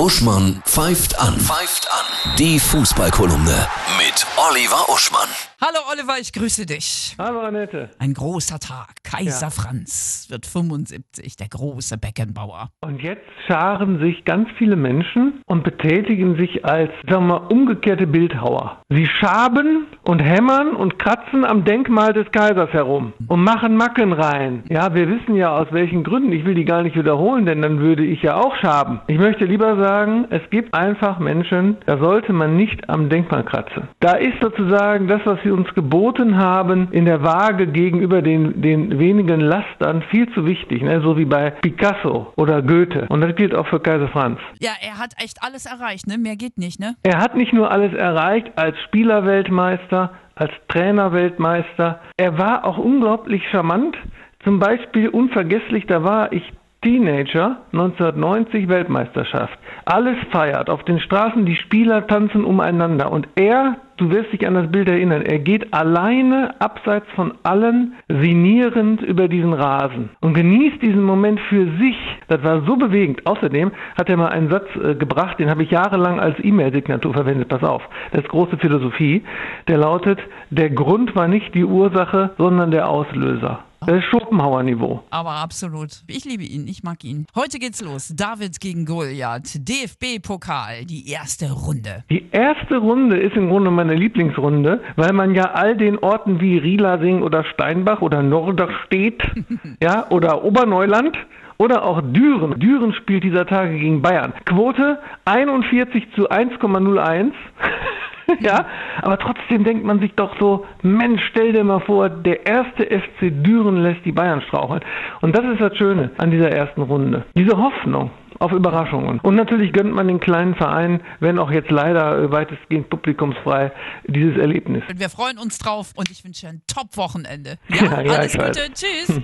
Uschmann pfeift an. Pfeift an. Die Fußballkolumne mit Oliver Uschmann. Hallo Oliver, ich grüße dich. Hallo Annette. Ein großer Tag. Kaiser Ja. Franz wird 75, der große Beckenbauer. Und jetzt scharen sich ganz viele Menschen und betätigen sich als, sagen wir mal, umgekehrte Bildhauer. Sie schaben und hämmern und kratzen am Denkmal des Kaisers herum und machen Macken rein. Ja, wir wissen ja aus welchen Gründen. Ich will die gar nicht wiederholen, denn dann würde ich ja auch schaben. Ich möchte lieber sagen, es gibt einfach Menschen, da sollte man nicht am Denkmal kratzen. Da ist sozusagen das, was sie uns geboten haben, in der Waage gegenüber den, den wenigen Lastern viel zu wichtig. Ne? So wie bei Picasso oder Goethe. Und das gilt auch für Kaiser Franz. Ja, er hat echt alles erreicht, ne? Mehr geht nicht, ne? Er hat nicht nur alles erreicht als Spielerweltmeister, als Trainerweltmeister. Er war auch unglaublich charmant. Zum Beispiel unvergesslich, da war ich Teenager, 1990 Weltmeisterschaft. Alles feiert auf den Straßen, die Spieler tanzen umeinander und er, du wirst dich an das Bild erinnern, er geht alleine abseits von allen sinnierend über diesen Rasen und genießt diesen Moment für sich. Das war so bewegend. Außerdem hat er mal einen Satz äh, gebracht, den habe ich jahrelang als E-Mail-Signatur verwendet. Pass auf, das ist große Philosophie. Der lautet, der Grund war nicht die Ursache, sondern der Auslöser. Das ist Schopenhauer-Niveau. Aber absolut. Ich liebe ihn, ich mag ihn. Heute geht's los. David gegen Goliath. DFB-Pokal, die erste Runde. Die erste Runde ist im Grunde meine Lieblingsrunde, weil man ja all den Orten wie Rielasing oder Steinbach oder Norderstedt, ja, oder Oberneuland oder auch Düren. Düren spielt dieser Tage gegen Bayern. Quote 41 zu 1,01. ja, aber trotzdem denkt man sich doch so, Mensch, stell dir mal vor, der erste FC Düren lässt die Bayern straucheln. Und das ist das Schöne an dieser ersten Runde. Diese Hoffnung auf Überraschungen. Und natürlich gönnt man den kleinen Vereinen, wenn auch jetzt leider weitestgehend publikumsfrei, dieses Erlebnis. Wir freuen uns drauf und ich wünsche ein Top-Wochenende. Ja, ja, alles. Gute. Tschüss.